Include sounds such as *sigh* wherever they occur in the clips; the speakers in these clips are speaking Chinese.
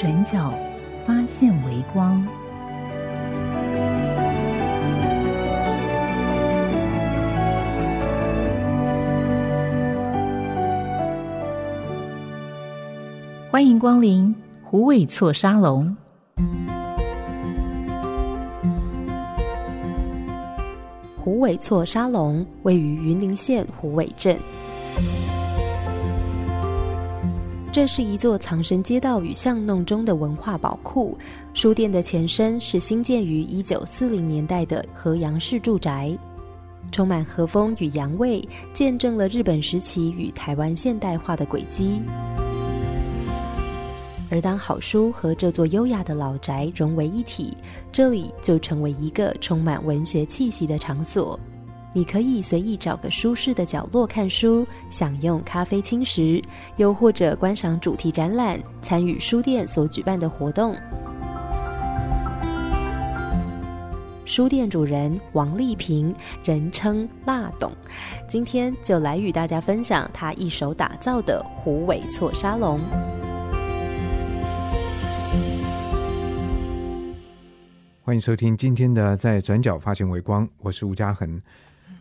转角发现微光。欢迎光临虎尾错沙龙。虎尾错沙龙位于云林县虎尾镇，这是一座藏身街道与巷弄中的文化宝库。书店的前身是新建于一九四零年代的河阳市住宅，充满和风与洋味，见证了日本时期与台湾现代化的轨迹。而当好书和这座优雅的老宅融为一体，这里就成为一个充满文学气息的场所。你可以随意找个舒适的角落看书，享用咖啡轻食，又或者观赏主题展览，参与书店所举办的活动。书店主人王丽萍，人称辣董，今天就来与大家分享他一手打造的虎尾错沙龙。欢迎收听今天的《在转角发现微光》，我是吴嘉恒。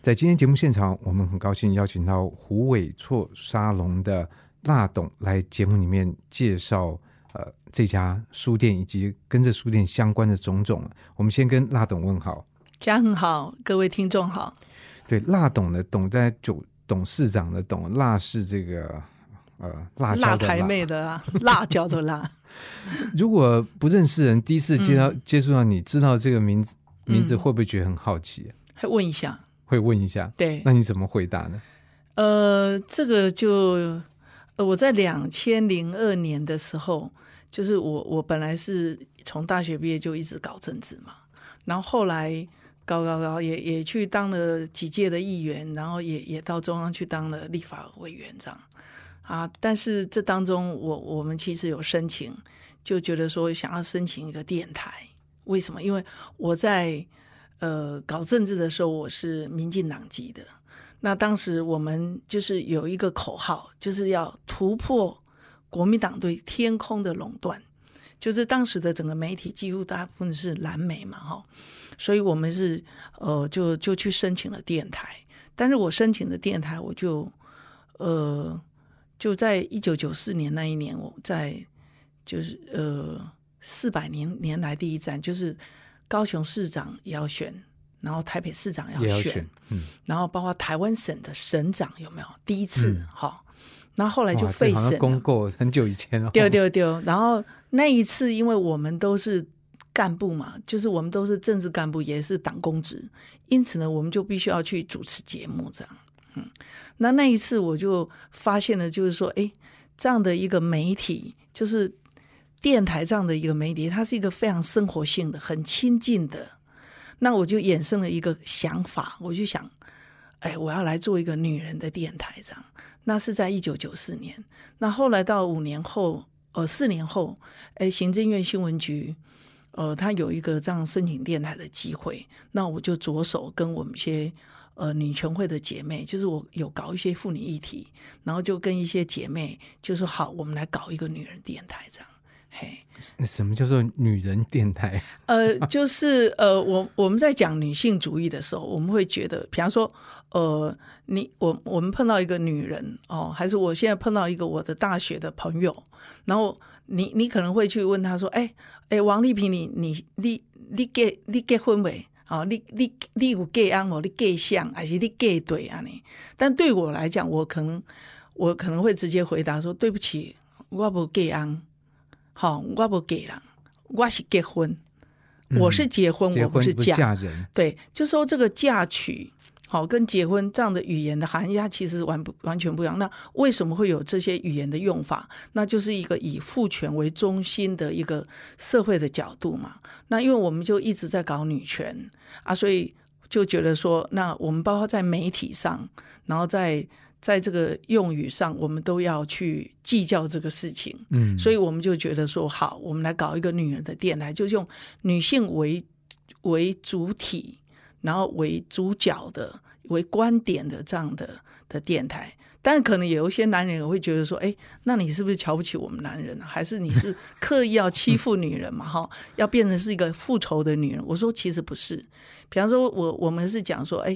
在今天节目现场，我们很高兴邀请到胡伟错沙龙的辣董来节目里面介绍呃这家书店以及跟这书店相关的种种。我们先跟辣董问好，嘉恒好，各位听众好。对，辣董的董在董董事长的董，辣是这个呃辣椒辣的台妹的辣，辣椒的辣。*laughs* 如果不认识人，第一次接到、嗯接触到你，知道这个名字名字，嗯会不会觉得很好奇？还问一下，会问一下，对，那你怎么回答呢？呃，这个就呃，我在两千零二年的时候，就是我我本来是从大学毕业就一直搞政治嘛，然后后来搞搞搞也也去当了几届的议员，然后也也到中央去当了立法委员这样啊。但是这当中我我们其实有申请，就觉得说想要申请一个电台，为什么？因为我在呃搞政治的时候，我是民进党籍的。那当时我们就是有一个口号，就是要突破国民党对天空的垄断。就是当时的整个媒体几乎大部分是蓝媒嘛，哈，所以我们是呃就就去申请了电台。但是我申请的电台，我就呃就在一九九四年那一年，我在就是呃四百年年来第一站，就是高雄市长也要选，然后台北市长也要选，嗯，然后包括台湾省的省长有没有？第一次嗯。哈、然后后来就哇这好像废省了。公购很久以前了，丢丢丢。然后那一次，因为我们都是干部嘛，就是我们都是政治干部，也是党公职，因此呢，我们就必须要去主持节目这样。嗯，那那一次我就发现了，就是说，哎，这样的一个媒体，就是电台这样的一个媒体，它是一个非常生活性的、很亲近的。那我就衍生了一个想法，我就想，哎，我要来做一个女人的电台这样。那是在一九九四年。那后来到五年后，呃，四年后，哎，行政院新闻局，呃，他有一个这样申请电台的机会，那我就着手跟我们一些呃女权会的姐妹，就是我有搞一些妇女议题，然后就跟一些姐妹就说好，我们来搞一个女人电台这样。嘿，什么叫做女人电台？呃，就是呃，我我们在讲女性主义的时候，我们会觉得，比方说，呃，你我我们碰到一个女人哦，还是我现在碰到一个我的大学的朋友，然后你你可能会去问他说，哎哎，王丽萍，你你你你结你结婚没？哦，你你你有嫁安无？你嫁相还是你嫁对啊？你？但对我来讲，我可能我可能会直接回答说，对不起，我不嫁安。好、我不给人，我是结婚，我是结婚，我不是。嫁人，对，就说这个嫁娶好，跟结婚这样的语言的含义，它其实完不完全不一样。那为什么会有这些语言的用法？那就是一个以父权为中心的一个社会的角度嘛。那因为我们就一直在搞女权啊，所以就觉得说，那我们包括在媒体上，然后在在这个用语上，我们都要去计较这个事情。嗯，所以我们就觉得说，好，我们来搞一个女人的电台，就用女性为为主体。然后为主角的、为观点的这样的的电台，但可能有一些男人也会觉得说：“哎，那你是不是瞧不起我们男人？还是你是刻意要欺负女人嘛？哈，要变成是一个复仇的女人？”我说：“其实不是。比方说，我我们是讲说，哎，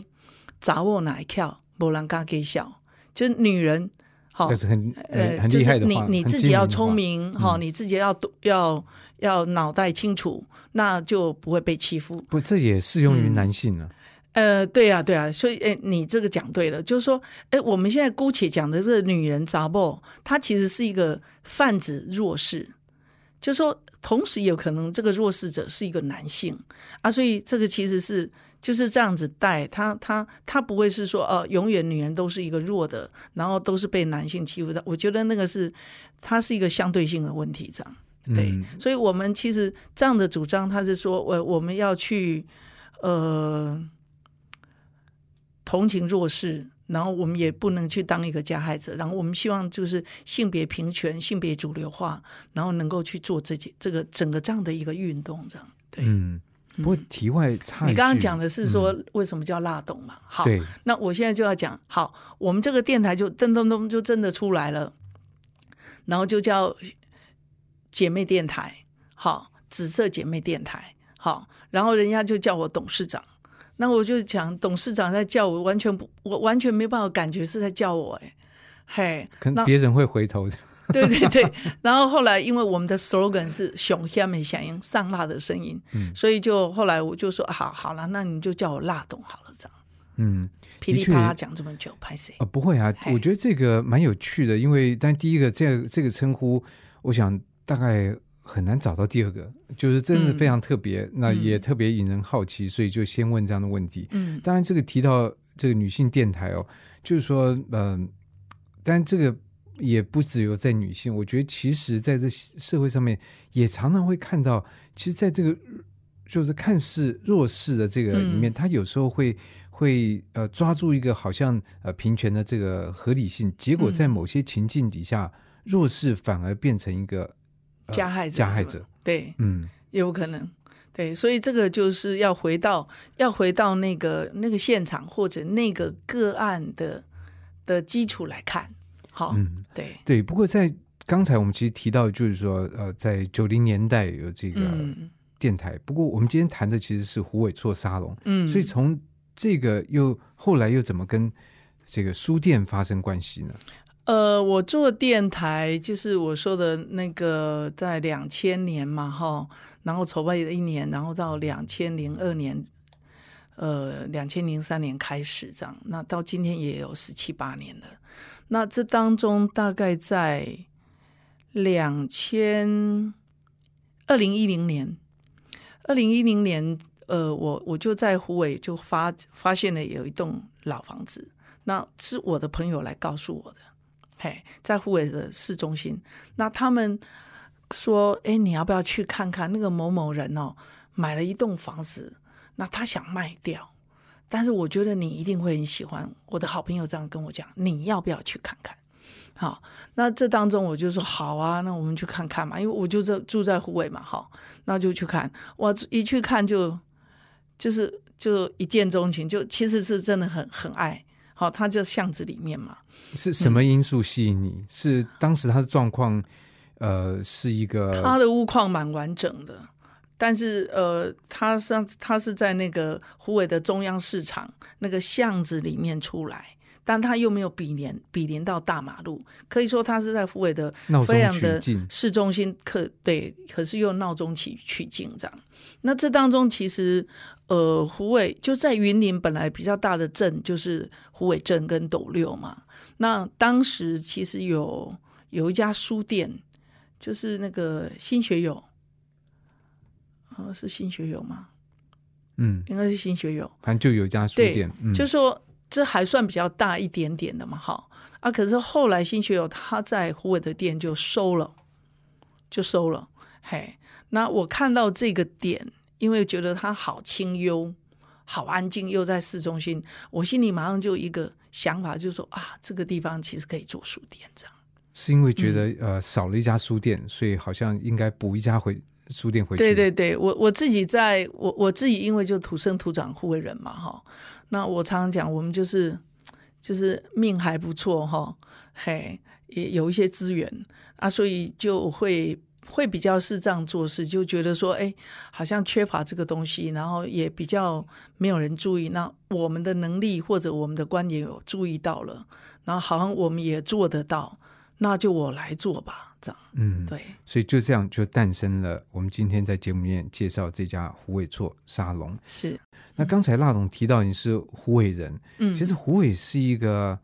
掌握哪一跳，不让嘎给笑，就是女人，好，是很呃很厉害的你你自己要聪明，哈，你自己要要要脑袋清楚。”那就不会被欺负。不，这也适用于男性呢。呃，对啊，对啊，所以，哎，你这个讲对了，就是说，哎，我们现在姑且讲的这个女人杂不，她其实是一个泛指弱势，就说，同时有可能这个弱势者是一个男性啊，所以这个其实是就是这样子带他，他他不会是说，呃，永远女人都是一个弱的，然后都是被男性欺负的。我觉得那个是它是一个相对性的问题，这样。对，所以，我们其实这样的主张，他是说，我我们要去呃同情弱势，然后我们也不能去当一个加害者，然后我们希望就是性别平权、性别主流化，然后能够去做这件这个整个这样的一个运动，这样。对，嗯。不过题外插你刚刚讲的是说为什么叫辣董嘛？好，那我现在就要讲，好，我们这个电台就噔噔噔就真的出来了，然后就叫。姐妹电台，好，紫色姐妹电台，好，然后人家就叫我董事长，那我就讲董事长在叫我，完全不，我完全没办法感觉是在叫我，哎，嘿，可能别人会回头的，*laughs* 对对对，然后后来因为我们的 slogan 是熊下面响应上辣的声音，嗯，所以就后来我就说，好，好了，那你就叫我辣董好了，这样，嗯，噼里啪啦讲这么久，拍谁？啊，不会啊，我觉得这个蛮有趣的，因为但第一个这这个称呼，我想。大概很难找到第二个，就是真的非常特别，那也特别引人好奇，所以就先问这样的问题。嗯，当然这个提到这个女性电台哦，就是说，嗯，但这个也不只有在女性，我觉得其实在这社会上面也常常会看到，其实在这个就是看似弱势的这个里面，他有时候会会呃抓住一个好像呃平权的这个合理性，结果在某些情境底下，弱势反而变成一个。加害者，加害者，对，嗯，有可能，对，所以这个就是要回到，要回到那个那个现场或者那个个案的的基础来看，好，嗯，对，对。不过在刚才我们其实提到，就是说，呃，在九零年代有这个电台，不过我们今天谈的其实是胡伟错沙龙，嗯，所以从这个又后来又怎么跟这个书店发生关系呢？呃，我做电台就是我说的那个，在两千年嘛，哈，然后筹备了一年，然后到两千零二年，呃，两千零三年开始这样，那到今天也有十七八年了。那这当中大概在两千二零一零年，二零一零年，呃，我我就在湖尾就发发现了有一栋老房子，那是我的朋友来告诉我的。嘿，在湖北的市中心，那他们说：“哎，你要不要去看看那个某某人哦，买了一栋房子，那他想卖掉，但是我觉得你一定会很喜欢。”我的好朋友这样跟我讲：“你要不要去看看？”好，那这当中我就说：“好啊，那我们去看看嘛。”因为我就在住在湖尾嘛，好，那就去看。我一去看就就是就一见钟情，就其实是真的很很爱。好，他就巷子里面嘛。是什么因素吸引你？是当时他的状况，呃，是一个他的屋况蛮完整的，但是呃，他上他是在那个湖尾的中央市场那个巷子里面出来，但他又没有比邻比邻到大马路，可以说他是在湖尾的非常的市中心，可对，可是又闹中取取静这样。那这当中其实。呃，湖尾就在云林，本来比较大的镇就是湖尾镇跟斗六嘛。那当时其实有有一家书店，就是那个新学友，呃，是新学友吗？嗯，应该是新学友，反正就有一家书店，嗯，就说这还算比较大一点点的嘛，哈。啊，可是后来新学友他在湖尾的店就收了，就收了，嘿，那我看到这个点，因为觉得它好清幽、好安静，又在市中心，我心里马上就一个想法，就是说啊，这个地方其实可以做书店，这样。是因为觉得、嗯呃少了一家书店，所以好像应该补一家回书店回去。对对对，我我自己在我我自己因为就土生土长护卫人嘛哈，那我常常讲我们就是就是命还不错哈，嘿，也有一些资源。啊，所以就会会比较是这样做事，就觉得说哎，好像缺乏这个东西，然后也比较没有人注意，那我们的能力或者我们的观点有注意到了，然后好像我们也做得到，那就我来做吧，这样。嗯，对。所以就这样就诞生了我们今天在节目里面介绍这家胡伟错沙龙。是，那刚才辣总提到你是胡伟人，嗯，其实胡伟是一个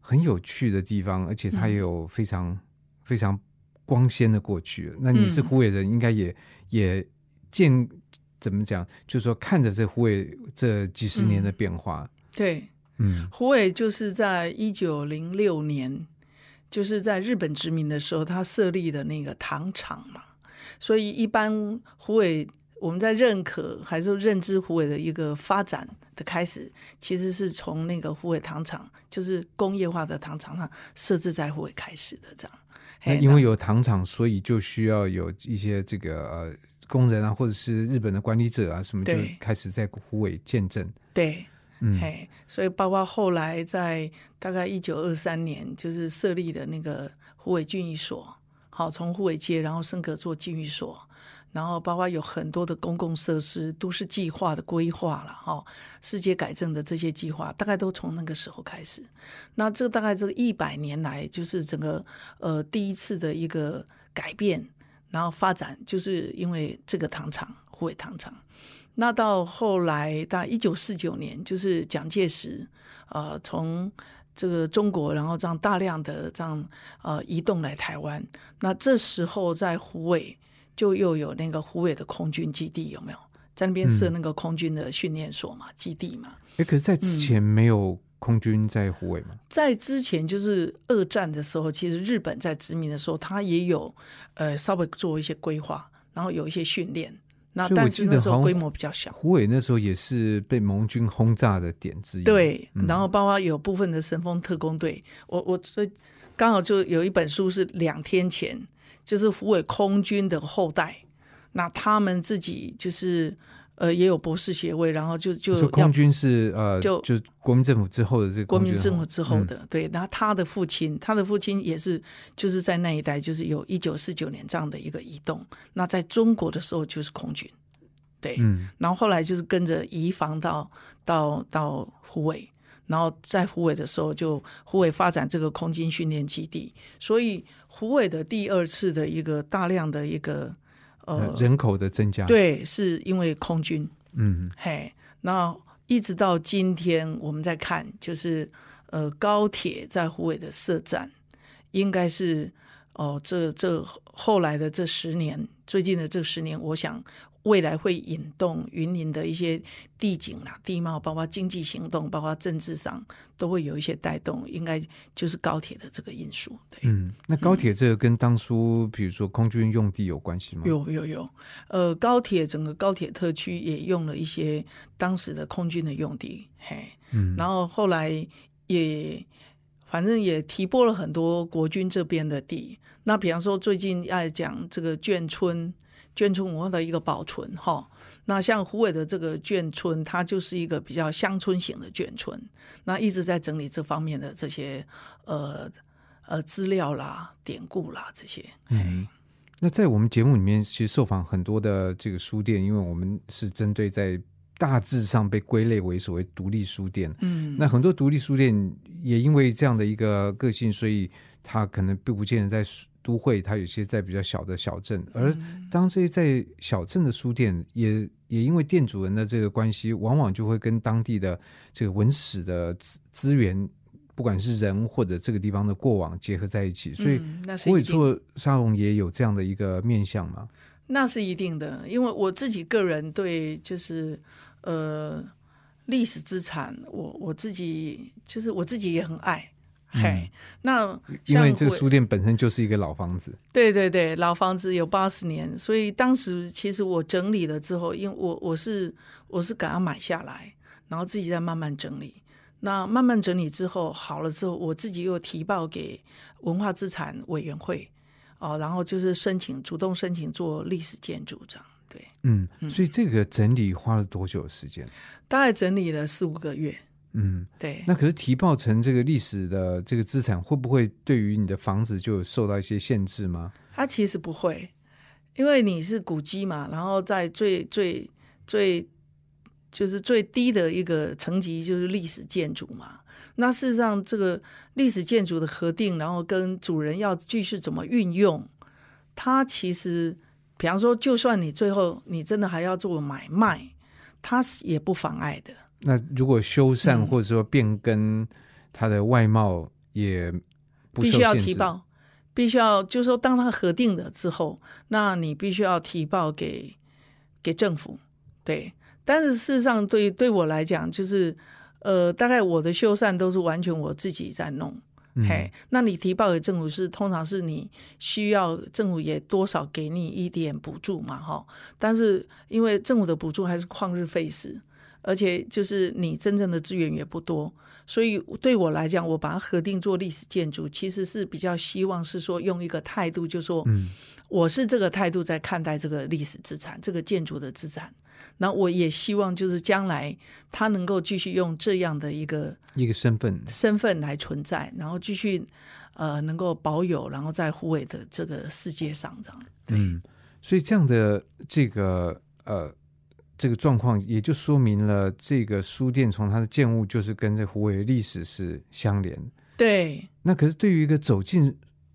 很有趣的地方，而且它有非常、非常光鲜的过去。那你是胡伟人，应该也也见怎么讲，就是说看着这胡伟这几十年的变化，对，嗯。胡伟就是在一九零六年，就是在日本殖民的时候，他设立的那个糖厂嘛，所以一般虎尾我们在认可还是认知虎尾的一个发展的开始，其实是从那个虎尾糖厂，就是工业化的糖厂上设置在虎尾开始的这样。那因为有糖厂，所以就需要有一些这个呃工人啊，或者是日本的管理者啊，什么就开始在虎尾见证。对，嘿，所以包括后来在大概一九二三年，就是设立的那个虎尾郡役所，好，从虎尾街然后升格做郡役所，然后包括有很多的公共设施、都市计划的规划了，哈，世界改正的这些计划，大概都从那个时候开始。那这大概这一百年来，就是整个呃第一次的一个改变，然后发展，就是因为这个糖厂，虎尾糖厂。那到后来，到一九四九年，就是蒋介石，呃，从这个中国，然后这样大量的这样呃移动来台湾。那这时候在湖尾就又有那个湖尾的空军基地，有没有？在那边设那个空军的训练所嘛，基地嘛。哎，可是，在嗯之前没有空军在湖尾嘛？在之前就是二战的时候，其实日本在殖民的时候，他也有呃稍微做一些规划，然后有一些训练。那但是那时候规模比较小。胡伟那时候也是被盟军轰炸的点之一。对，嗯然后包括有部分的神风特工队，我我最刚好就有一本书是两天前，就是胡伟空军的后代，那他们自己就是呃也有博士学位，然后就就说空军是呃，就就国民政府之后的这个国民政府之后嗯。的，对，然后他的父亲，他的父亲也是就是在那一代，就是有一九四九年这样的一个移动，那在中国的时候就是空军，对，嗯。然后后来就是跟着移防到到到湖北，然后在湖北的时候就湖北发展这个空军训练基地，所以湖北的第二次的一个大量的一个呃呃，人口的增加。，对，是因为空军，嗯嘿，那一直到今天我们在看，就是呃高铁在湖北的设站，应该是哦、这这后来的这十年，最近的这十年，我想未来会引动云林的一些地景啦、地貌，包括经济行动，包括政治上，都会有一些带动，应该就是高铁的这个因素。对，嗯，那高铁这个跟当初比如说空军用地有关系吗？有有有，呃，高铁整个高铁特区也用了一些当时的空军的用地，嘿，嗯，然后后来也反正也提拨了很多国军这边的地。那比方说最近要讲这个眷村，眷村文化的一个保存哈。那像湖尾的这个眷村，它就是一个比较乡村型的眷村，那一直在整理这方面的这些呃呃资料啦、典故啦这些。嗯，那在我们节目里面，其实受访很多的这个书店，因为我们是针对在大致上被归类为所谓独立书店。嗯，那很多独立书店也因为这样的一个个性，所以它可能并不见得在都会，它有些在比较小的小镇。而嗯当这些在小镇的书店，也也因为店主人的这个关系，往往就会跟当地的这个文史的资资源，不管是人或者这个地方的过往结合在一起，所以嗯那是虎尾一定座沙龙也有这样的一个面向嘛。那是一定的，因为我自己个人对就是呃，历史资产，我我自己就是我自己也很爱。嘿，那因为这个书店本身就是一个老房子，对对对，老房子有八十年，所以当时其实我整理了之后，因为我我是我是赶快买下来，然后自己再慢慢整理。那慢慢整理之后好了之后，我自己又提报给文化资产委员会哦，然后就是申请主动申请做历史建筑这样。对，嗯，所以这个整理花了多久时间？大概整理了四五个月。嗯，对，那可是提报成这个历史的这个资产，会不会对于你的房子就有受到一些限制吗？它其实不会，因为你是古迹嘛，然后在最最最就是最低的一个层级就是历史建筑嘛。那事实上，这个历史建筑的核定，然后跟主人要继续怎么运用，它其实，比方说，就算你最后你真的还要做买卖，它是也不妨碍的。那如果修缮嗯或者说变更它的外貌，也不必须要。提报，必须要就是说，当它核定了之后，那你必须要提报给给政府，对。但是事实上对，对我来讲，就是呃，大概我的修缮都是完全我自己在弄。嗯嘿，那你提报给政府是通常是你需要政府也多少给你一点补助嘛，哈。但是因为政府的补助还是旷日费时，而且就是你真正的资源也不多，所以对我来讲，我把它核定做历史建筑，其实是比较希望是说用一个态度，就说，嗯我是这个态度在看待这个历史资产，这个建筑的资产。那我也希望就是将来它能够继续用这样的一个一个身份，身份来存在，然后继续呃能够保有，然后在护卫的这个世界上这样。对，嗯，所以这样的这个呃这个状况，也就说明了这个书店从它的建物就是跟这湖尾的历史是相连。对，那可是对于一个走进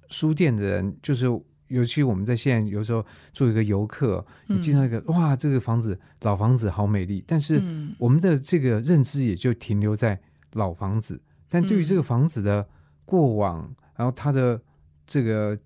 书店的人，就是尤其我们在现在有时候做一个游客，你进到一个、哇，这个房子老房子好美丽，但是嗯。我们的这个认知也就停留在老房子，但对于这个房子的过往，然后它的这个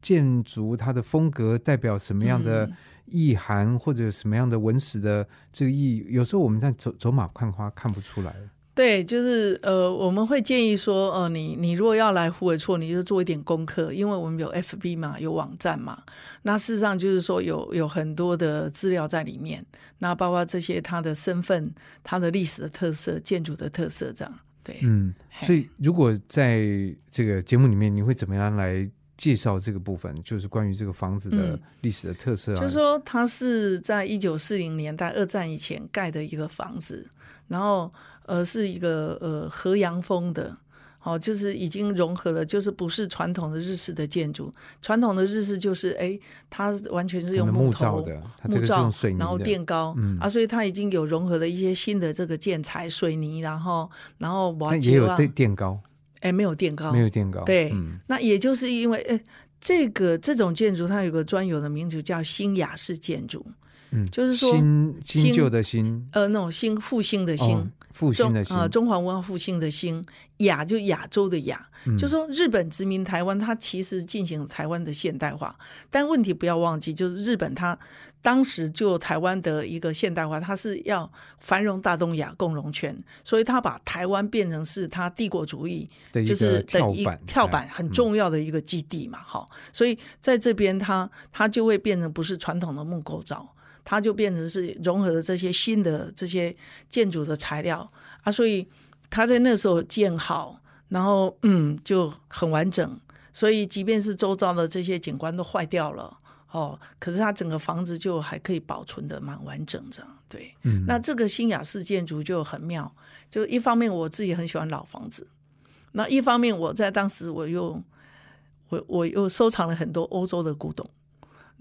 建筑、它的风格代表什么样的嗯意涵，或者什么样的文史的这个意义，有时候我们在走走马看花看不出来。对，就是呃，我们会建议说，呃，你你如果要来胡尔错，你就做一点功课，因为我们有 FB 嘛，有网站嘛。那事实上就是说有有很多的资料在里面，那包括这些他的身份、他的历史的特色、建筑的特色这样。对，嗯，所以如果在这个节目里面，你会怎么样来介绍这个部分？就是关于这个房子的嗯历史的特色啊？就是说它是在一九四零年代二战以前盖的一个房子，然后呃是一个呃河阳风的。哦，就是已经融合了，就是不是传统的日式的建筑。传统的日式就是，哎，它完全是可能木头造的，木造用水泥，然后垫高、嗯啊，所以它已经有融合了一些新的这个建材、水泥，然后然后瓦但也有垫垫高，哎，没有垫高，没有垫高。对嗯那也就是因为，哎，这个这种建筑它有个专有的名字叫新雅式建筑，嗯，就是说新新新旧的新，呃，那种新复兴的新，哦复兴中的兴，呃中华文化复兴的兴，亚就亚洲的亚，嗯。就说日本殖民台湾，它其实进行台湾的现代化，但问题不要忘记，就是日本它当时就台湾的一个现代化，它是要繁荣大东亚共荣圈，所以它把台湾变成是它帝国主义的就是的一跳板，很重要的一个基地嘛，哈、所以在这边它它就会变成不是传统的木构造，它就变成是融合了这些新的这些建筑的材料啊，所以它在那时候建好，然后嗯就很完整，所以即便是周遭的这些景观都坏掉了。哦，可是它整个房子就还可以保存的蛮完整这样，对。嗯那这个新雅式建筑就很妙，就一方面我自己很喜欢老房子，那一方面我在当时我又我我又收藏了很多欧洲的古董，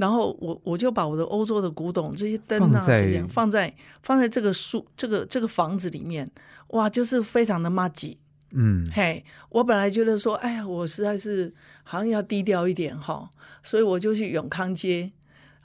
然后我我就把我的欧洲的古董这些灯啊放在放在放在这个书这个这个房子里面，哇，就是非常的麻吉。嗯嘿，我本来觉得说，哎呀，我实在是好像要低调一点哈，所以我就去永康街，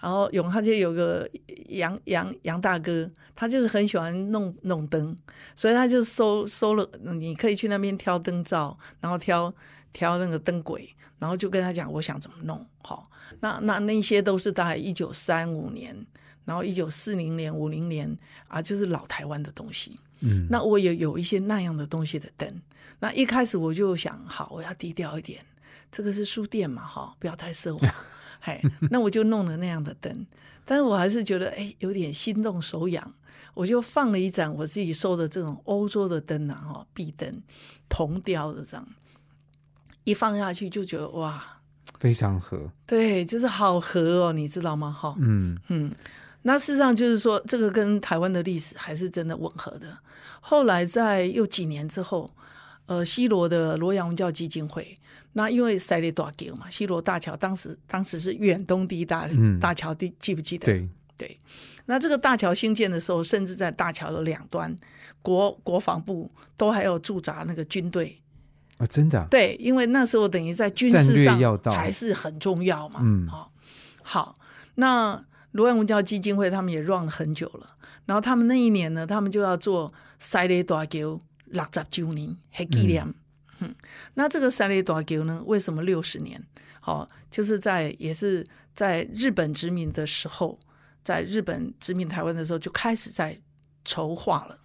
然后永康街有个杨杨杨大哥，他就是很喜欢弄弄灯，所以他就收收了，你可以去那边挑灯罩，然后挑挑那个灯轨，然后就跟他讲我想怎么弄。好，那那那些都是大概一九三五年，然后一九四零年、五零年啊，就是老台湾的东西。嗯，那我也有一些那样的东西的灯。那一开始我就想，好，我要低调一点，这个是书店嘛，哈，不要太奢华。*laughs* 嘿，那我就弄了那样的灯，但是我还是觉得，哎，有点心动手痒，我就放了一盏我自己收的这种欧洲的灯啊，哈，壁灯，铜雕的这样，一放下去就觉得哇，非常合，对，就是好合哦，你知道吗？哈，嗯嗯，那事实上就是说，这个跟台湾的历史还是真的吻合的。后来在又几年之后，呃，西罗的罗阳文教基金会，那因为塞雷大桥嘛，西罗大桥当时当时是远东第一大、嗯大桥，记记不记得？对，对，那这个大桥兴建的时候，甚至在大桥的两端，国国防部都还有驻扎那个军队。哦，真的啊，对，因为那时候等于在军事上还是很重要嘛。嗯好、好，那罗阳文教基金会他们也 run 了很久了，然后他们那一年呢，他们就要做塞雷大桥六十周年黑纪念。嗯那这个塞雷大桥呢，为什么六十年？好、就是在也是在日本殖民的时候，在日本殖民台湾的时候就开始在筹划了，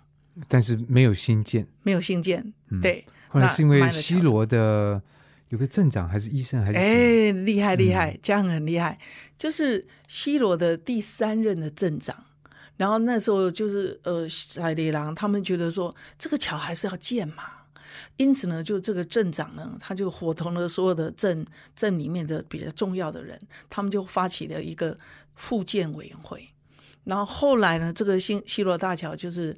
但是没有新建。没有新建。嗯对，后来是因为西罗的有个镇长还是医生还是谁？哎，厉害厉害，这样很厉害。就是西罗的第三任的镇长，然后那时候就是呃，塞里郎他们觉得说这个桥还是要建嘛，因此呢，就这个镇长呢，他就伙同了所有的镇镇里面的比较重要的人，他们就发起了一个复建委员会。然后后来呢，这个新西罗大桥就是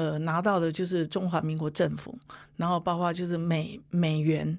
呃拿到的就是中华民国政府，然后包括就是美美元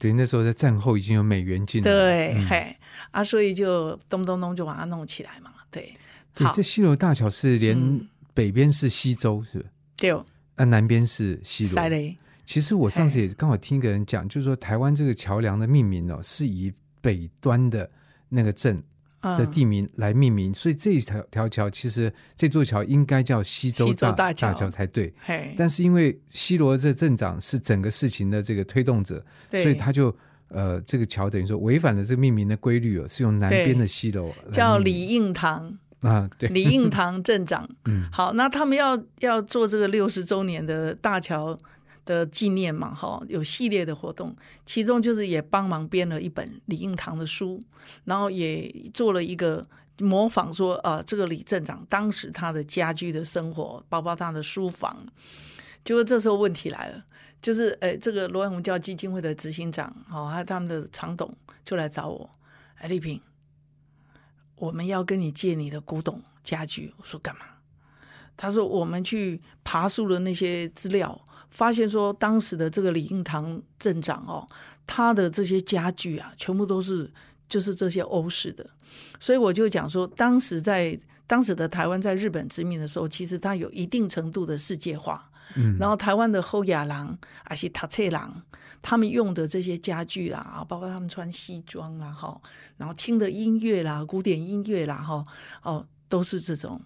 对，那时候在战后已经有美元进。对，嗯嘿啊，所以就咚咚咚就把它弄起来嘛。对，对，这，西罗大桥是连嗯北边是西周，是？对，啊，南边是西罗。塞雷，其实我上次也刚好听一个人讲，就是说台湾这个桥梁的命名哦，是以北端的那个镇的嗯，地名来命名，所以这一条条桥其实这座桥应该叫西周大大桥。才对。嘿，但是因为西罗这镇长是整个事情的这个推动者，对。所以他就呃这个桥等于说违反了这个命名的规律哦，是用南边的西楼叫李应堂，啊，对，李应堂镇长。*laughs* 嗯。好，那他们要要做这个六十周年的大桥的纪念嘛，哈，有系列的活动，其中就是也帮忙编了一本李应堂的书，然后也做了一个模仿说，呃，这个李镇长当时他的家居的生活，包括他的书房。结果这时候问题来了，就是，呃，这个罗阳文教基金会的执行长，哦，还有他们的常董就来找我，哎，丽萍，我们要跟你借你的古董家具。我说干嘛？他说我们去爬树的那些资料，发现说当时的这个李应堂镇长哦，他的这些家具啊，全部都是就是这些欧式的，所以我就讲说，当时在当时的台湾在日本殖民的时候，其实它有一定程度的世界化。嗯，然后台湾的后亚郎还是塔切郎，他们用的这些家具啦，啊，包括他们穿西装啊，哈，然后听的音乐啦，古典音乐啦，哈，哦，都是这种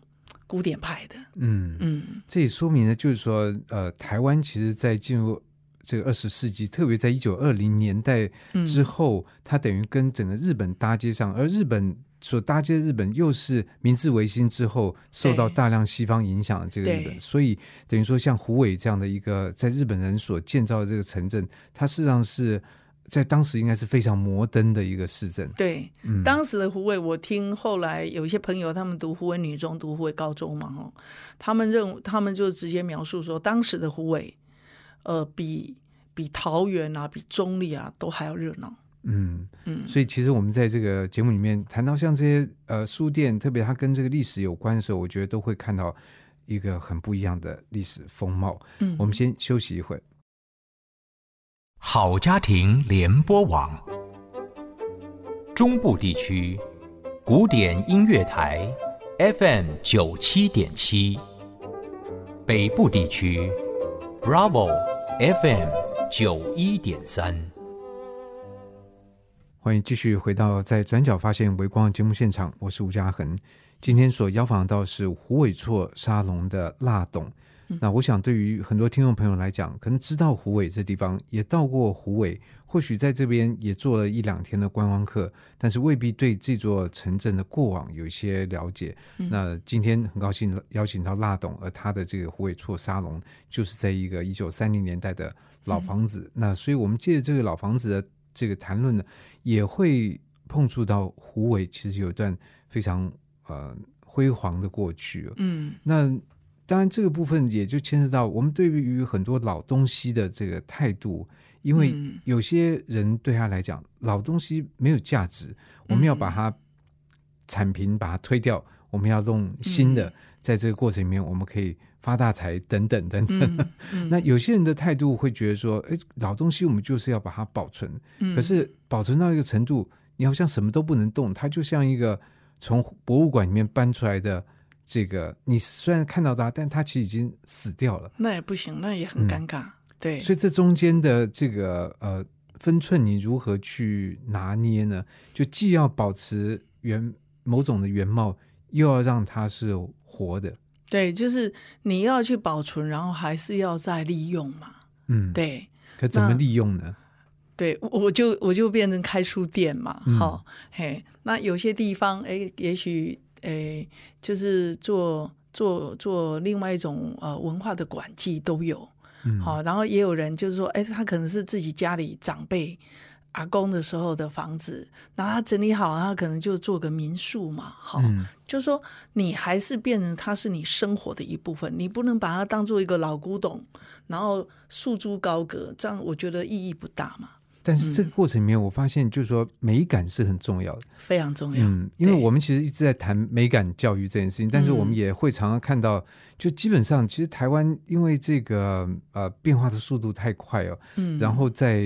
古典派的，嗯嗯，这也说明了，就是说，呃，台湾其实，在进入这个二十世纪，特别在一九二零年代嗯。之后，它等于跟整个日本搭接上，而日本所搭接的日本又是明治维新之后受到大量西方影响的这个日本，所以等于说像胡伟这样的一个在日本人所建造的这个城镇，它事实上是在当时应该是非常摩登的一个市镇。对，嗯，当时的胡伟，我听后来有一些朋友他们读胡伟女中、读胡伟高中嘛，哈，他们认他们就直接描述说，当时的胡伟，呃，比比桃园啊、比中立啊都还要热闹，嗯，嗯，所以其实我们在这个节目里面谈到像这些呃书店，特别它跟这个历史有关的时候，我觉得都会看到一个很不一样的历史风貌。嗯，我们先休息一会儿。好家庭联播网，中部地区古典音乐台 FM 九七点七，北部地区 Bravo FM 九一点三。欢迎继续回到在转角发现微光节目现场，我是吴嘉恒。今天所邀访到是胡伟错沙龙的辣董，那我想，对于很多听众朋友来讲，可能知道虎尾这地方，也到过虎尾，或许在这边也做了一两天的观光客，但是未必对这座城镇的过往有一些了解。那今天很高兴邀请到辣董，而他的这个虎尾错沙龙，就是在一个一九三零年代的老房子。那所以我们借着这个老房子的这个谈论呢，也会碰触到虎尾其实有一段非常呃。辉煌的过去，嗯，那当然这个部分也就牵涉到我们对于很多老东西的这个态度，因为有些人对他来讲老东西没有价值，我们要把它铲平，把它推掉，我们要弄新的，在这个过程里面我们可以发大财等等等等。*laughs* 那有些人的态度会觉得说，哎，老东西我们就是要把它保存，可是保存到一个程度，你好像什么都不能动，它就像一个。从博物馆里面搬出来的这个，你虽然看到它，但它其实已经死掉了。那也不行，那也很尴尬。对，所以这中间的这个呃分寸，你如何去拿捏呢？就既要保持原某种的原貌，又要让它是活的。对，就是你要去保存，然后还是要再利用嘛。嗯，对。可怎么利用呢？对，我就我就变成开书店嘛，好，嘿，那有些地方，哎，也许，哎，就是做做做另外一种呃文化的管记都有，好，然后也有人就是说，哎，他可能是自己家里长辈阿公的时候的房子，然后他整理好，他可能就做个民宿嘛，好，就是说你还是变成它是你生活的一部分，你不能把它当做一个老古董，然后束之高阁，这样我觉得意义不大嘛。但是这个过程里面，我发现就是说美感是很重要的，非常重要。嗯，因为我们其实一直在谈美感教育这件事情，但是我们也会常常看到，就基本上其实台湾因为这个呃变化的速度太快哦，嗯，然后在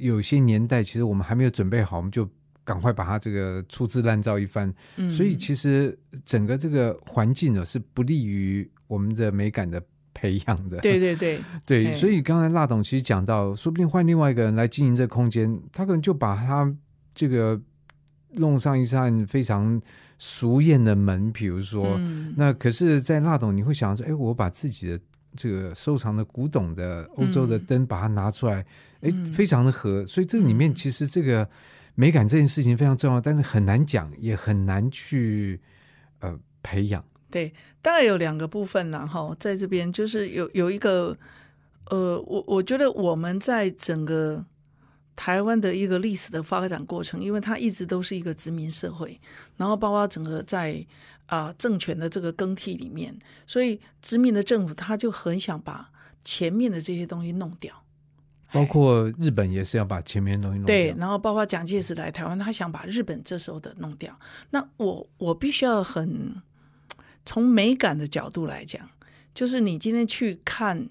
有些年代，其实我们还没有准备好，我们就赶快把它这个粗制滥造一番，嗯，所以其实整个这个环境呢是不利于我们的美感的。培养的，对对 *laughs* 对。对，所以刚才辣董其实讲到，说不定换另外一个人来经营这空间，他可能就把他这个弄上一扇非常熟艳的门，比如说，那可是，在辣董你会想说，哎，我把自己的这个收藏的古董的欧洲的灯把它拿出来，哎，非常的合，所以这里面其实这个美感这件事情非常重要，但是很难讲，也很难去呃培养。对，大概有两个部分呢，哈，在这边就是有有一个，呃，我我觉得我们在整个台湾的一个历史的发展过程，因为它一直都是一个殖民社会，然后包括整个在啊政权的这个更替里面，所以殖民的政府他就很想把前面的这些东西弄掉，包括日本也是要把前面的东西弄掉，对，然后包括蒋介石来台湾，他想把日本这时候的弄掉，那我我必须要很。从美感的角度来讲，就是你今天去看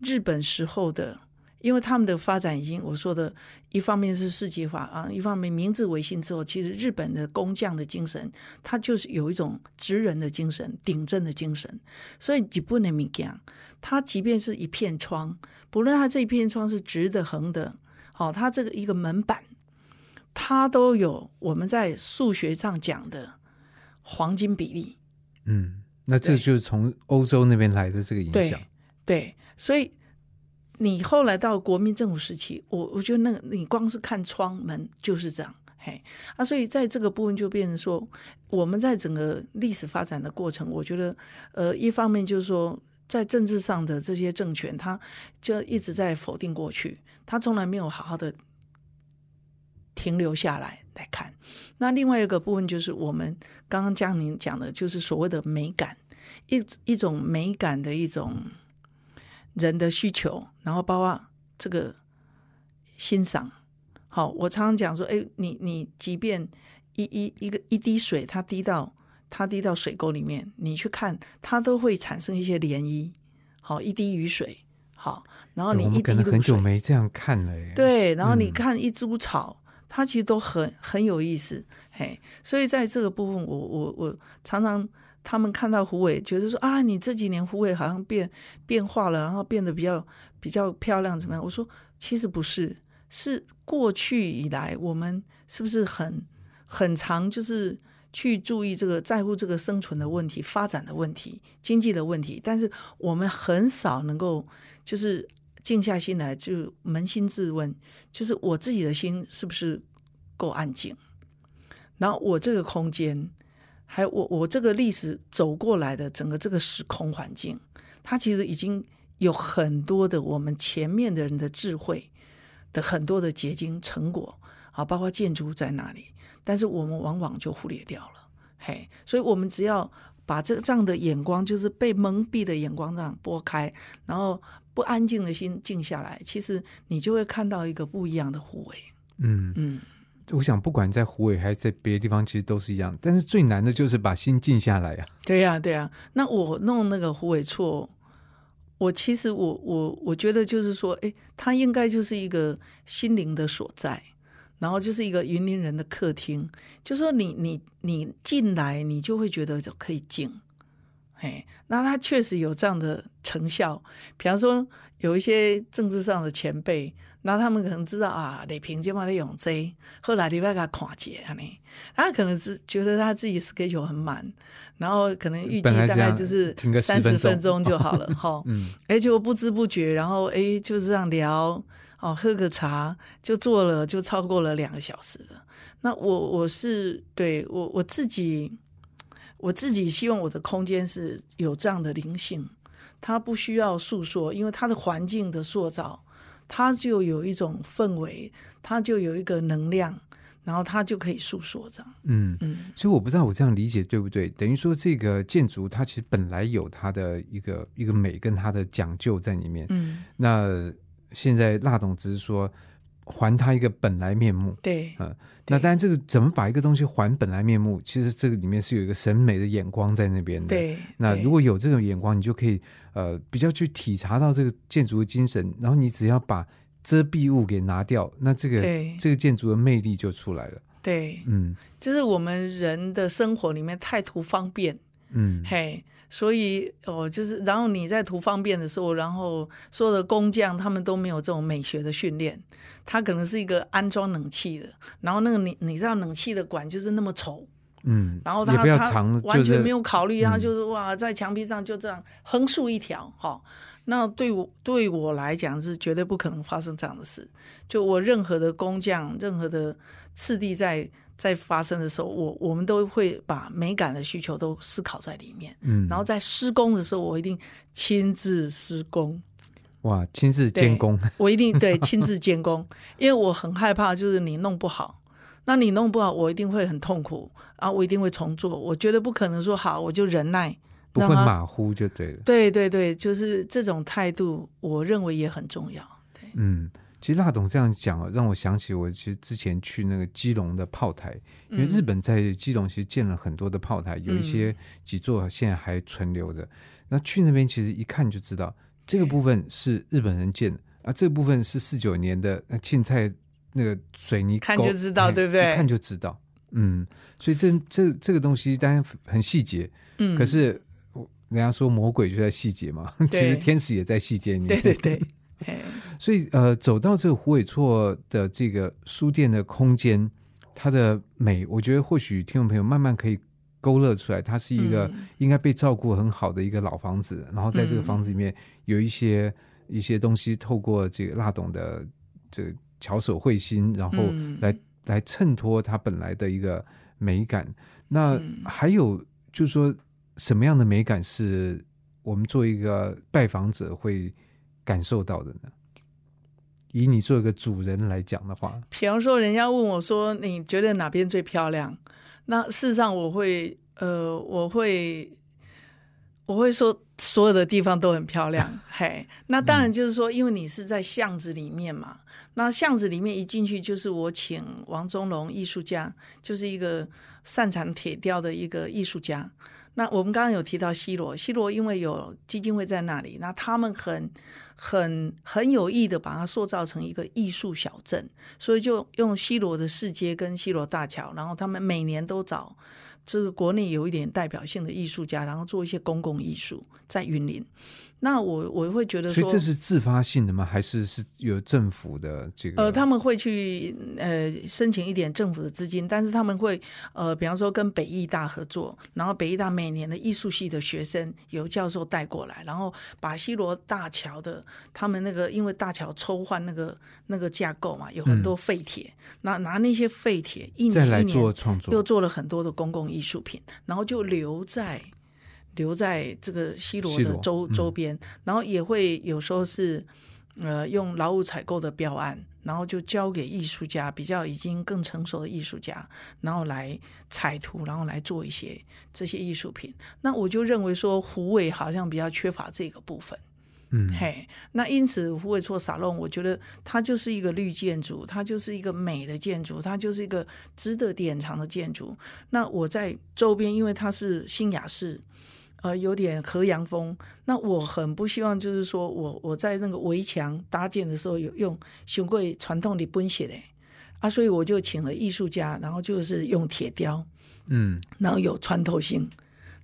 日本时候的，因为他们的发展已经我说的，一方面是世纪化啊，一方面明治维新之后，其实日本的工匠的精神，它就是有一种职人的精神、顶正的精神。所以吉布内米讲，它即便是一片窗，不论它这一片窗是直的、横的，好，它这个一个门板，它都有我们在数学上讲的黄金比例。嗯，那这就是从欧洲那边来的这个影响。对，所以你后来到国民政府时期，我我觉得那个你光是看窗门就是这样，嘿啊，所以在这个部分就变成说，我们在整个历史发展的过程，我觉得呃，一方面就是说，在政治上的这些政权，他就一直在否定过去，他从来没有好好的停留下来。来看，那另外一个部分就是我们刚刚江宁讲的，就是所谓的美感，一一种美感的一种人的需求，然后包括这个欣赏。好，我常常讲说，哎，你你即便一一一个一滴水，它滴到它滴到水沟里面，你去看，它都会产生一些涟漪。好，一滴雨水，好，然后你一可能很久没这样看了耶，对，然后你看一株草。它其实都很很有意思，嘿，所以在这个部分，我我我常常他们看到胡伟，觉得说啊，你这几年胡伟好像变变化了，然后变得比较比较漂亮，怎么样？我说其实不是，是过去以来我们是不是很很长，就是去注意这个在乎这个生存的问题、发展的问题、经济的问题，但是我们很少能够就是静下心来，就扪心自问，就是我自己的心是不是够安静？然后我这个空间，还有我我这个历史走过来的整个这个时空环境，它其实已经有很多的我们前面的人的智慧的很多的结晶成果啊，包括建筑在那里，但是我们往往就忽略掉了，嘿，所以我们只要把这这样的眼光，就是被蒙蔽的眼光这样拨开，然后不安静的心静下来，其实你就会看到一个不一样的湖尾，嗯，嗯。我想不管在湖尾还是在别的地方，其实都是一样。但是最难的就是把心静下来啊。对呀、对呀、那我弄那个虎尾错，我其实我我我觉得就是说，哎，它应该就是一个心灵的所在，然后就是一个云林人的客厅。就说你你你进来，你就会觉得就可以静。哎，那他确实有这样的成效。比方说，有一些政治上的前辈，那他们可能知道啊，李平今晚在用这，后来你要给他看节啊你，他可能是觉得他自己 schedule 很满，然后可能预计大概就是三十分钟分钟就好了 *laughs* 哈。嗯，哎，结果不知不觉，然后哎就这样聊哦，喝个茶就做了，就超过了两个小时了。那我我是对我我自己，我自己希望我的空间是有这样的灵性，它不需要诉说，因为它的环境的塑造，它就有一种氛围，它就有一个能量，然后它就可以诉说这样。嗯，嗯，所以我不知道我这样理解对不对？等于说这个建筑它其实本来有它的一个一个美跟它的讲究在里面。嗯，那现在辣董只是说还它一个本来面目。对，嗯，那当然这个怎么把一个东西还本来面目，其实这个里面是有一个审美的眼光在那边的。。对，那如果有这种眼光，你就可以呃比较去体察到这个建筑的精神，然后你只要把遮蔽物给拿掉，那这个这个建筑的魅力就出来了。对，嗯就是我们人的生活里面太图方便，嗯。嘿，所以哦，就是然后你在图方便的时候，然后所有的工匠他们都没有这种美学的训练，他可能是一个安装冷气的，然后那个你你知道冷气的管就是那么丑，嗯，然后他他完全没有考虑，他嗯就是哇，在墙壁上就这样横竖一条，哈、那对我对我来讲是绝对不可能发生这样的事。就我任何的工匠，任何的次第在在发生的时候，我我们都会把美感的需求都思考在里面。嗯，然后在施工的时候，我一定亲自施工，哇，亲自监工，我一定对亲自监工，*laughs* 因为我很害怕，就是你弄不好，那你弄不好，我一定会很痛苦，然后我一定会重做，我绝对不可能说好我就忍耐，不会马虎就对了。对对对，就是这种态度，我认为也很重要。对，嗯，其实辣董这样讲啊，让我想起我其实之前去那个基隆的炮台，因为日本在基隆其实建了很多的炮台，有一些几座现在还存留着。那去那边其实一看就知道，这个部分是日本人建的啊，这个部分是四九年的那青菜那个水泥沟看就知道哎对不对一看就知道，嗯，所以这这这个东西当然很细节，嗯，可是人家说魔鬼就在细节嘛，*laughs* 其对。实天使也在细节里面。对对对，嘿所以呃，走到这个胡伟错的这个书店的空间，它的美，我觉得或许听众朋友慢慢可以勾勒出来，它是一个嗯。应该被照顾很好的一个老房子，然后在这个房子里面有一些、一些东西，透过这个蜡董的这个巧手绘心，然后嗯。来、来衬托它本来的一个美感。那嗯。还有就是说，什么样的美感是我们做一个拜访者会感受到的呢？以你做一个主人来讲的话，比方说，人家问我说：“你觉得哪边最漂亮？”那事实上，我会呃，我会我会说，所有的地方都很漂亮。*laughs* 嘿，那当然就是说，因为你是在巷子里面嘛，那巷子里面一进去就是我请王宗龙艺术家，就是一个擅长铁雕的一个艺术家。那我们刚刚有提到西罗，西罗因为有基金会在那里，那他们很很很有意的把它塑造成一个艺术小镇，所以就用西罗的四街跟西罗大桥，然后他们每年都找这个国内有一点代表性的艺术家，然后做一些公共艺术在云林。那我我会觉得说，所以这是自发性的吗？还是是有政府的这个？呃，他们会去呃申请一点政府的资金，但是他们会呃，比方说跟北艺大合作，然后北艺大每年的艺术系的学生由教授带过来，然后把西罗大桥的他们那个因为大桥抽换那个那个架构嘛，有很多废铁，那、拿那些废铁一年一年做创作又做了很多的公共艺术品，然后就留在留在这个西罗的周嗯周边，然后也会有时候是呃用劳务采购的标案，然后就交给艺术家比较已经更成熟的艺术家，然后来采图，然后来做一些这些艺术品。那我就认为说胡伟好像比较缺乏这个部分。嗯，嘿，那因此胡伟错沙龙，我觉得它就是一个绿建筑，它就是一个美的建筑，它就是一个值得典藏的建筑。那我在周边，因为它是新雅式，呃，有点河洋风，那我很不希望就是说我我在那个围墙搭建的时候有用雄贵传统的奔写的啊，所以我就请了艺术家，然后就是用铁雕，嗯，然后有穿透性，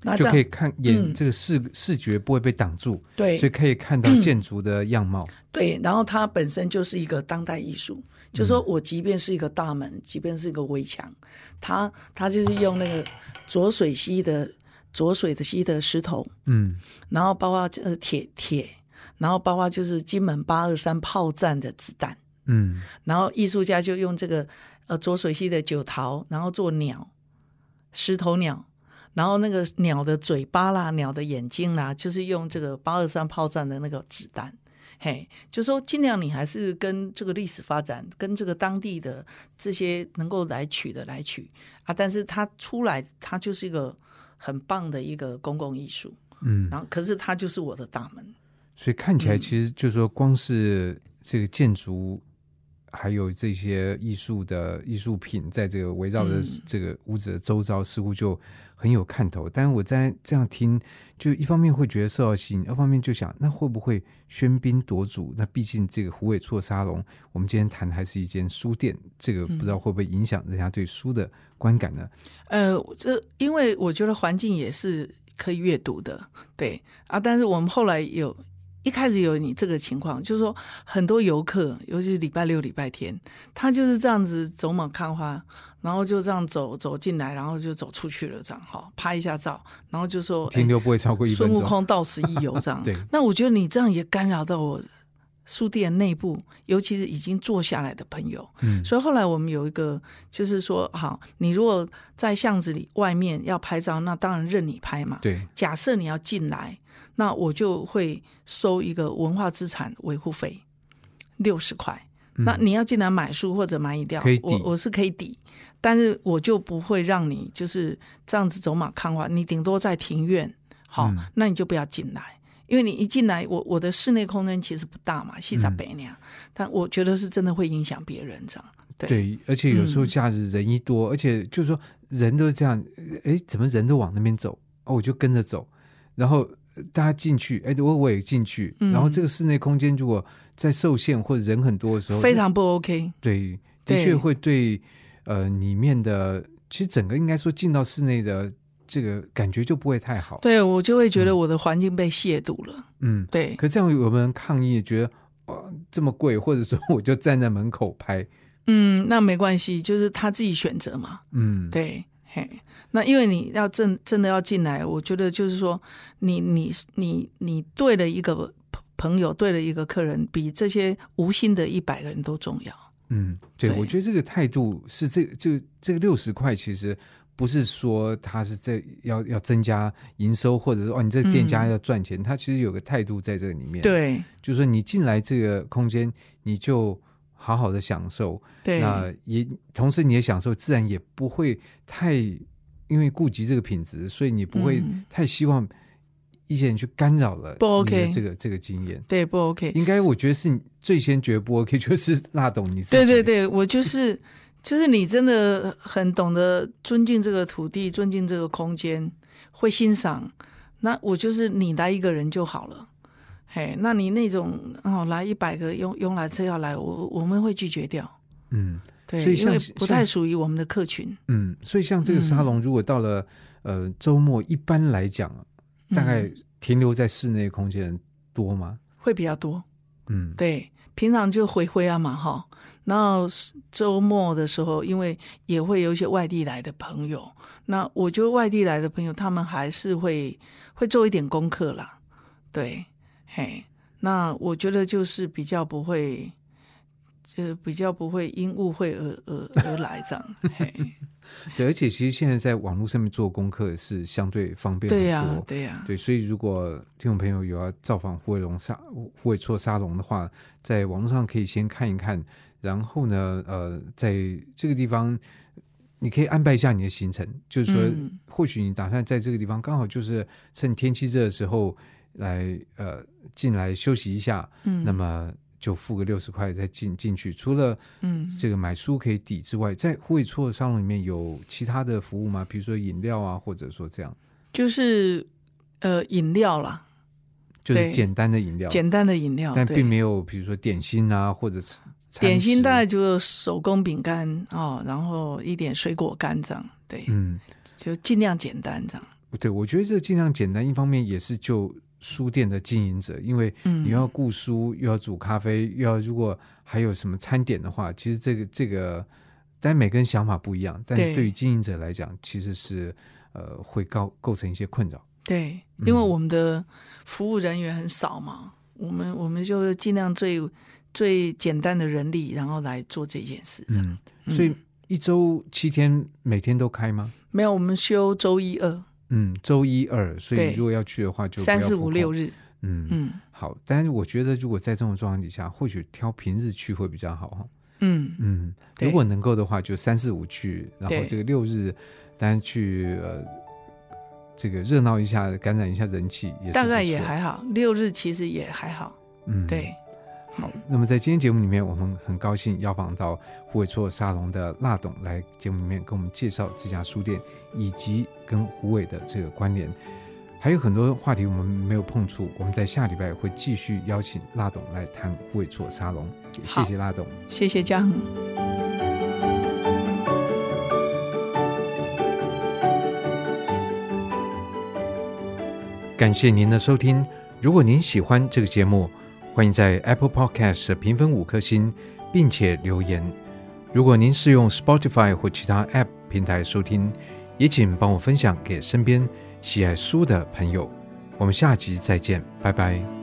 那就可以看眼嗯。这个视视觉不会被挡住，对所以可以看到建筑的样貌。对，然后它本身就是一个当代艺术，就是说我即便是一个大门，即便是一个围墙，它它就是用那个浊水溪的浊水的溪的石头，嗯。然后包括呃铁铁，然后包括就是金门八二三炮战的子弹，嗯。然后艺术家就用这个呃浊水溪的九桃，然后做鸟，石头鸟，然后那个鸟的嘴巴啦、鸟的眼睛啦，就是用这个八二三炮战的那个子弹。嘿，就说尽量你还是跟这个历史发展，跟这个当地的这些能够来取的来取啊，但是它出来，它就是一个很棒的一个公共艺术，嗯，然后可是它就是我的大门，所以看起来嗯其实就是说，光是这个建筑，还有这些艺术的艺术品，在这个围绕着嗯。这个屋子的周遭，似乎就很有看头。但是我在这样听，就一方面会觉得受到吸引，二方面就想，那会不会喧宾夺主？那毕竟这个胡伟错沙龙，我们今天谈的还是一间书店，这个不知道会不会影响人家对书的观感呢？呃，这因为我觉得环境也是可以阅读的，对啊，但是我们后来有一开始有你这个情况，就是说很多游客，尤其是礼拜六、礼拜天，他就是这样子走马看花，然后就这样走走进来，然后就走出去了，这样哈，拍一下照，然后就说停留不会超过一孙悟。空到此一游这样。*laughs* 对那我觉得你这样也干扰到我书店内部，尤其是已经坐下来的朋友。嗯所以后来我们有一个，就是说，好，你如果在巷子里外面要拍照，那当然任你拍嘛。对，假设你要进来，那我就会收一个文化资产维护费，六十块。嗯那你要进来买书或者买饮料我我是可以抵，但是我就不会让你就是这样子走马看花，你顶多在庭院，好，嗯那你就不要进来，因为你一进来，我我的室内空间其实不大嘛，西杂北那样，但我觉得是真的会影响别人这样，对对，而且有时候嗯假日人一多，而且就是说人都这样，哎，怎么人都往那边走？哦，我就跟着走，然后呃大家进去，哎，我我也进去，嗯然后这个室内空间如果在受限或者人很多的时候，非常不 OK。对，的确会对呃里面的，其实整个应该说进到室内的这个感觉就不会太好。对我就会觉得嗯我的环境被亵渎了。嗯，对，可这样有没有人抗议，觉得哇这么贵，或者说我就站在门口拍？嗯，那没关系，就是他自己选择嘛。嗯，对，嘿，那因为你要真真的要进来，我觉得就是说，你你你你对了一个朋朋友，对了一个客人，比这些无心的一百个人都重要。嗯，对，对我觉得这个态度是这这个这个六十块，其实不是说他是在要要增加营收，或者说哦你这个店家嗯要赚钱，他其实有个态度在这里面。，对就是说你进来这个空间，你就好好的享受，对那也同时你也享受，自然也不会太因为顾及这个品质，所以你不会嗯太希望一些人去干扰了不 OK 这个这个经验。对，不 OK。应该我觉得是你最先觉得不 OK，就是辣懂你自己。对对对，我就是 *laughs* 就是你真的很懂得尊敬这个土地，尊敬这个空间，会欣赏。那我就是你来一个人就好了。嘿，那你那种哦来一百个慵慵来车要来，我我们会拒绝掉。嗯。对，所以像因为不太属于我们的客群，嗯，所以像这个沙龙，如果到了、呃周末，一般来讲，大概嗯停留在室内空间多吗？会比较多。嗯，对，平常就回回啊嘛哈，然后周末的时候，因为也会有一些外地来的朋友，那我觉得外地来的朋友，他们还是会会做一点功课啦，对，嘿，那我觉得就是比较不会，就是比较不会因误会而而而来这样，嘿，*laughs* 对，而且其实现在在网络上面做功课是相对方便很多。对呀、对呀、对，所以如果听众朋友有要造访虎尾龙沙虎尾错沙龙的话，在网络上可以先看一看，然后呢，呃，在这个地方你可以安排一下你的行程，就是说，嗯或许你打算在这个地方刚好就是趁天气热的时候来呃进来休息一下，嗯，那么就付个六十块再进进去。除了嗯。这个买书可以抵之外，在虎尾错沙龙里面有其他的服务吗？比如说饮料啊，或者说这样，就是呃饮料啦，就是简单的饮料，简单的饮料，但并没有比如说点心啊，或者餐点心大概就手工饼干哦，然后一点水果干这样，对，嗯，就尽量简单这样。对，我觉得这尽量简单，一方面也是就书店的经营者，因为嗯你要顾书，又要煮咖啡，又要如果还有什么餐点的话，其实这个这个，但每个人想法不一样，但是对对于经营者来讲，其实是呃会构构成一些困扰。对，嗯因为我们的服务人员很少嘛，我们我们就尽量最最简单的人力，然后来做这件事。嗯，所以一周七天，每天都开吗？没有，我们休周一二、嗯，周一二，所以对如果要去的话就，不三四。五六日。嗯嗯好，但是我觉得如果在这种状况底下，或许挑平日去会比较好哈。嗯，嗯，如果能够的话，就三四五去，然后这个六日，当然去呃这个热闹一下，感染一下人气也是大概也还好，六日其实也还好。嗯对，好，那么在今天节目里面，我们很高兴邀访到胡伟错沙龙的辣董来节目里面跟我们介绍这家书店以及跟胡伟的这个关联。还有很多话题我们没有碰触，我们在下礼拜会继续邀请辣董来谈胡伟错沙龙。也谢谢辣董。谢谢嘉恒。感谢您的收听。如果您喜欢这个节目，欢迎在 Apple Podcast 评分五颗星，并且留言。如果您是用 Spotify 或其他 App 平台收听，也请帮我分享给身边喜爱书的朋友。我们下集再见，拜拜。